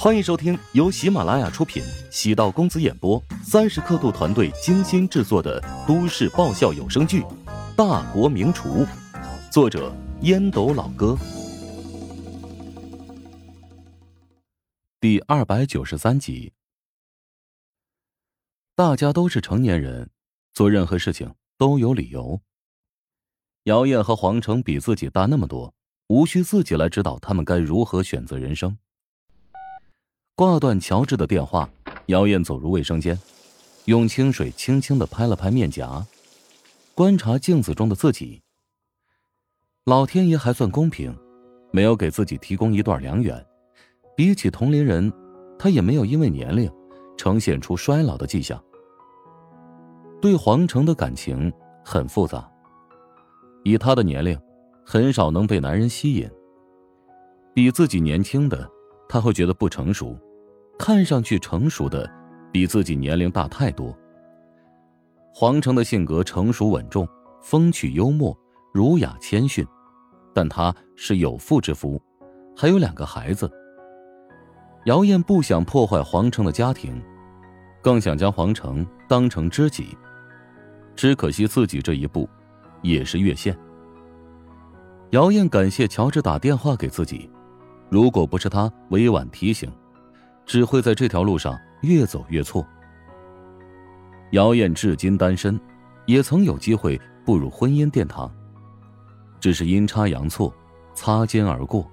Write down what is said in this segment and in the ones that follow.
欢迎收听由喜马拉雅出品、喜道公子演播、三十刻度团队精心制作的都市爆笑有声剧《大国名厨》，作者烟斗老哥，第二百九十三集。大家都是成年人，做任何事情都有理由。姚燕和黄成比自己大那么多，无需自己来指导他们该如何选择人生。挂断乔治的电话，姚燕走入卫生间，用清水轻轻的拍了拍面颊，观察镜子中的自己。老天爷还算公平，没有给自己提供一段良缘。比起同龄人，他也没有因为年龄呈现出衰老的迹象。对黄城的感情很复杂，以他的年龄，很少能被男人吸引。比自己年轻的，他会觉得不成熟。看上去成熟的，比自己年龄大太多。黄成的性格成熟稳重，风趣幽默，儒雅谦逊，但他是有妇之夫，还有两个孩子。姚燕不想破坏黄成的家庭，更想将黄成当成知己，只可惜自己这一步，也是越线。姚燕感谢乔治打电话给自己，如果不是他委婉提醒。只会在这条路上越走越错。姚燕至今单身，也曾有机会步入婚姻殿堂，只是阴差阳错，擦肩而过。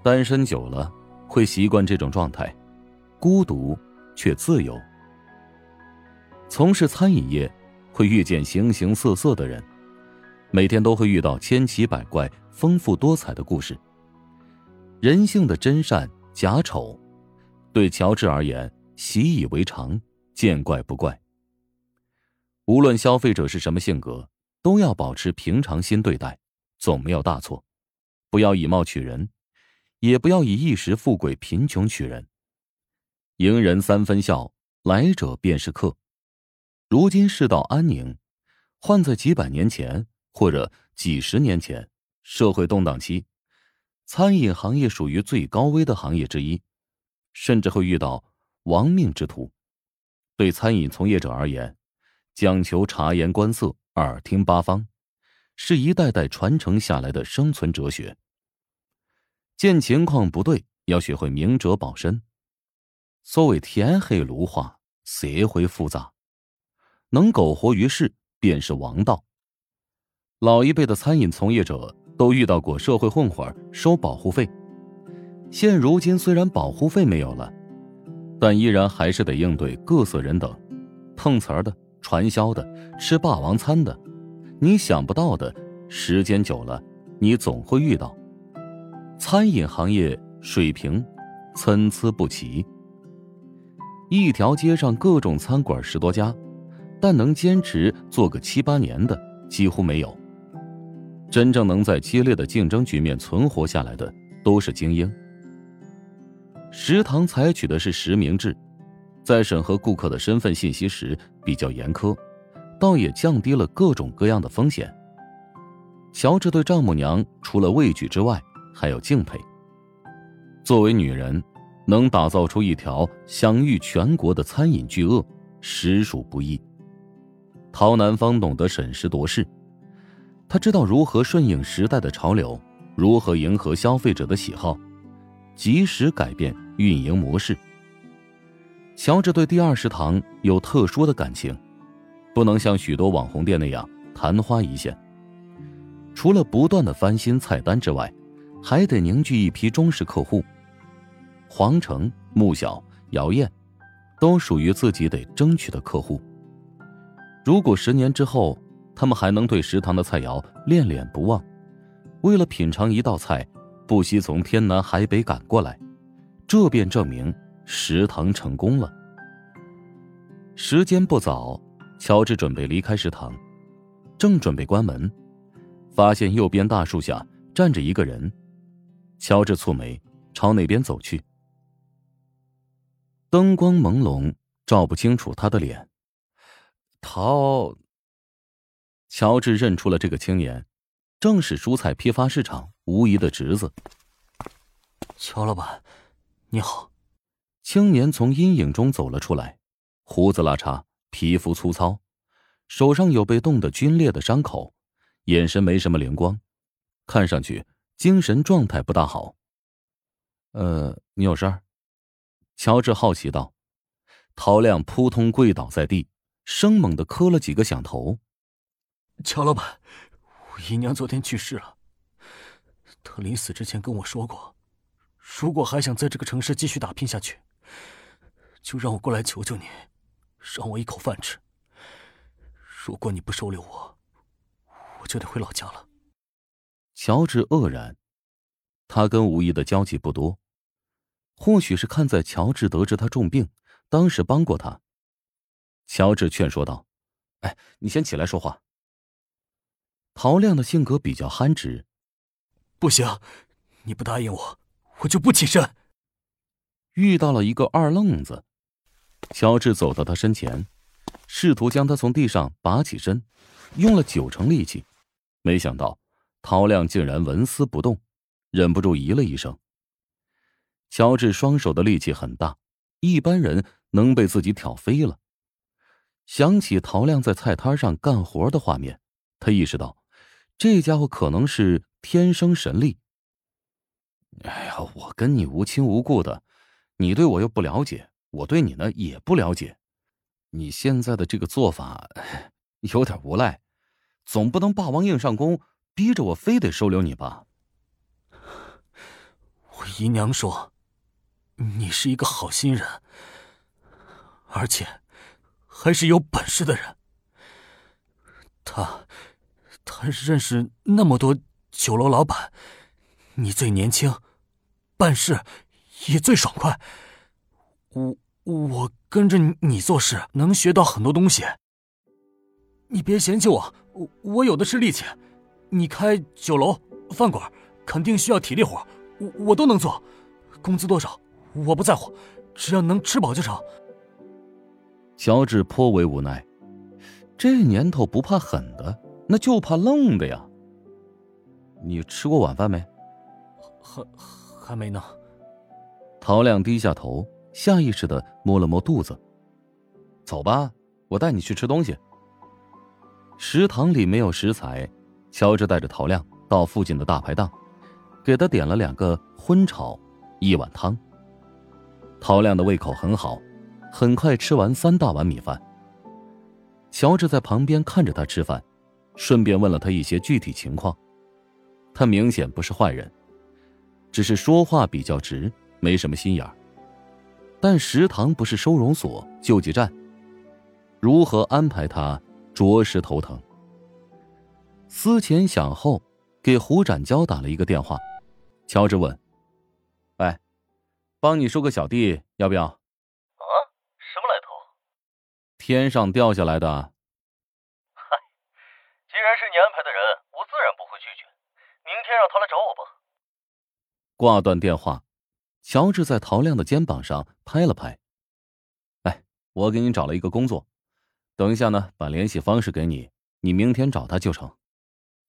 单身久了，会习惯这种状态，孤独却自由。从事餐饮业，会遇见形形色色的人，每天都会遇到千奇百怪、丰富多彩的故事。人性的真善。假丑，对乔治而言习以为常，见怪不怪。无论消费者是什么性格，都要保持平常心对待，总没有大错。不要以貌取人，也不要以一时富贵贫穷取人。迎人三分笑，来者便是客。如今世道安宁，换在几百年前或者几十年前，社会动荡期。餐饮行业属于最高危的行业之一，甚至会遇到亡命之徒。对餐饮从业者而言，讲求察言观色、耳听八方，是一代代传承下来的生存哲学。见情况不对，要学会明哲保身。所谓天黑炉化，社会复杂，能苟活于世便是王道。老一辈的餐饮从业者。都遇到过社会混混收保护费，现如今虽然保护费没有了，但依然还是得应对各色人等，碰瓷儿的、传销的、吃霸王餐的，你想不到的，时间久了，你总会遇到。餐饮行业水平参差不齐，一条街上各种餐馆十多家，但能坚持做个七八年的几乎没有。真正能在激烈的竞争局面存活下来的，都是精英。食堂采取的是实名制，在审核顾客的身份信息时比较严苛，倒也降低了各种各样的风险。乔治对丈母娘除了畏惧之外，还有敬佩。作为女人，能打造出一条享誉全国的餐饮巨鳄，实属不易。陶南方懂得审时度势。他知道如何顺应时代的潮流，如何迎合消费者的喜好，及时改变运营模式。乔治对第二食堂有特殊的感情，不能像许多网红店那样昙花一现。除了不断的翻新菜单之外，还得凝聚一批忠实客户。黄成、穆晓、姚燕，都属于自己得争取的客户。如果十年之后，他们还能对食堂的菜肴恋恋不忘，为了品尝一道菜，不惜从天南海北赶过来，这便证明食堂成功了。时间不早，乔治准备离开食堂，正准备关门，发现右边大树下站着一个人。乔治蹙眉，朝那边走去。灯光朦胧，照不清楚他的脸。陶。乔治认出了这个青年，正是蔬菜批发市场吴姨的侄子。乔老板，你好。青年从阴影中走了出来，胡子拉碴，皮肤粗糙，手上有被冻得皲裂的伤口，眼神没什么灵光，看上去精神状态不大好。呃，你有事儿？乔治好奇道。陶亮扑通跪倒在地，生猛的磕了几个响头。乔老板，我姨娘昨天去世了。她临死之前跟我说过，如果还想在这个城市继续打拼下去，就让我过来求求你，让我一口饭吃。如果你不收留我，我就得回老家了。乔治愕然，他跟吴毅的交集不多，或许是看在乔治得知他重病。当时帮过他，乔治劝说道：“哎，你先起来说话。”陶亮的性格比较憨直，“不行，你不答应我，我就不起身。”遇到了一个二愣子，乔治走到他身前，试图将他从地上拔起身，用了九成力气，没想到陶亮竟然纹丝不动，忍不住咦了一声。乔治双手的力气很大，一般人。能被自己挑飞了。想起陶亮在菜摊上干活的画面，他意识到，这家伙可能是天生神力。哎呀，我跟你无亲无故的，你对我又不了解，我对你呢也不了解，你现在的这个做法 有点无赖，总不能霸王硬上弓，逼着我非得收留你吧？我姨娘说，你是一个好心人。而且，还是有本事的人。他，他认识那么多酒楼老板，你最年轻，办事也最爽快。我我跟着你做事，能学到很多东西。你别嫌弃我，我我有的是力气。你开酒楼饭馆，肯定需要体力活，我我都能做。工资多少我不在乎，只要能吃饱就成。乔治颇为无奈，这年头不怕狠的，那就怕愣的呀。你吃过晚饭没？还还没呢。陶亮低下头，下意识的摸了摸肚子。走吧，我带你去吃东西。食堂里没有食材，乔治带着陶亮到附近的大排档，给他点了两个荤炒，一碗汤。陶亮的胃口很好。很快吃完三大碗米饭。乔治在旁边看着他吃饭，顺便问了他一些具体情况。他明显不是坏人，只是说话比较直，没什么心眼儿。但食堂不是收容所、救济站，如何安排他，着实头疼。思前想后，给胡展娇打了一个电话。乔治问：“喂，帮你收个小弟，要不要？”啊，什么来头天上掉下来的。嗨，既然是你安排的人，我自然不会拒绝。明天让他来找我吧。挂断电话，乔治在陶亮的肩膀上拍了拍。哎，我给你找了一个工作，等一下呢，把联系方式给你，你明天找他就成。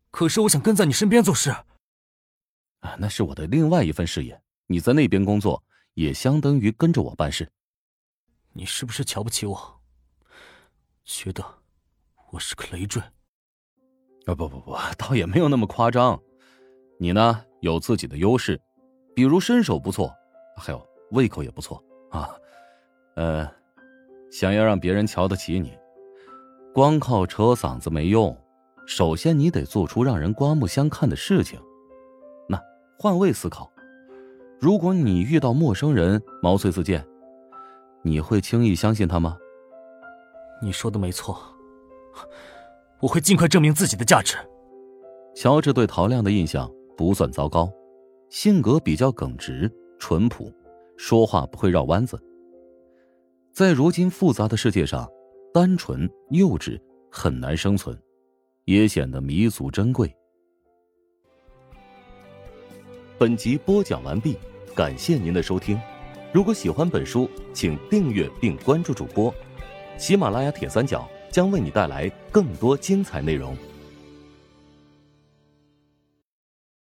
可是我想跟在你身边做事。啊，那是我的另外一份事业。你在那边工作，也相当于跟着我办事。你是不是瞧不起我？觉得我是个累赘？啊不不不，倒也没有那么夸张。你呢有自己的优势，比如身手不错，还有胃口也不错啊。呃，想要让别人瞧得起你，光靠扯嗓子没用。首先你得做出让人刮目相看的事情。那换位思考，如果你遇到陌生人毛遂自荐，你会轻易相信他吗？你说的没错，我会尽快证明自己的价值。乔治对陶亮的印象不算糟糕，性格比较耿直、淳朴，说话不会绕弯子。在如今复杂的世界上，单纯幼稚很难生存，也显得弥足珍贵。本集播讲完毕，感谢您的收听。如果喜欢本书，请订阅并关注主播。喜马拉雅铁三角将为你带来更多精彩内容。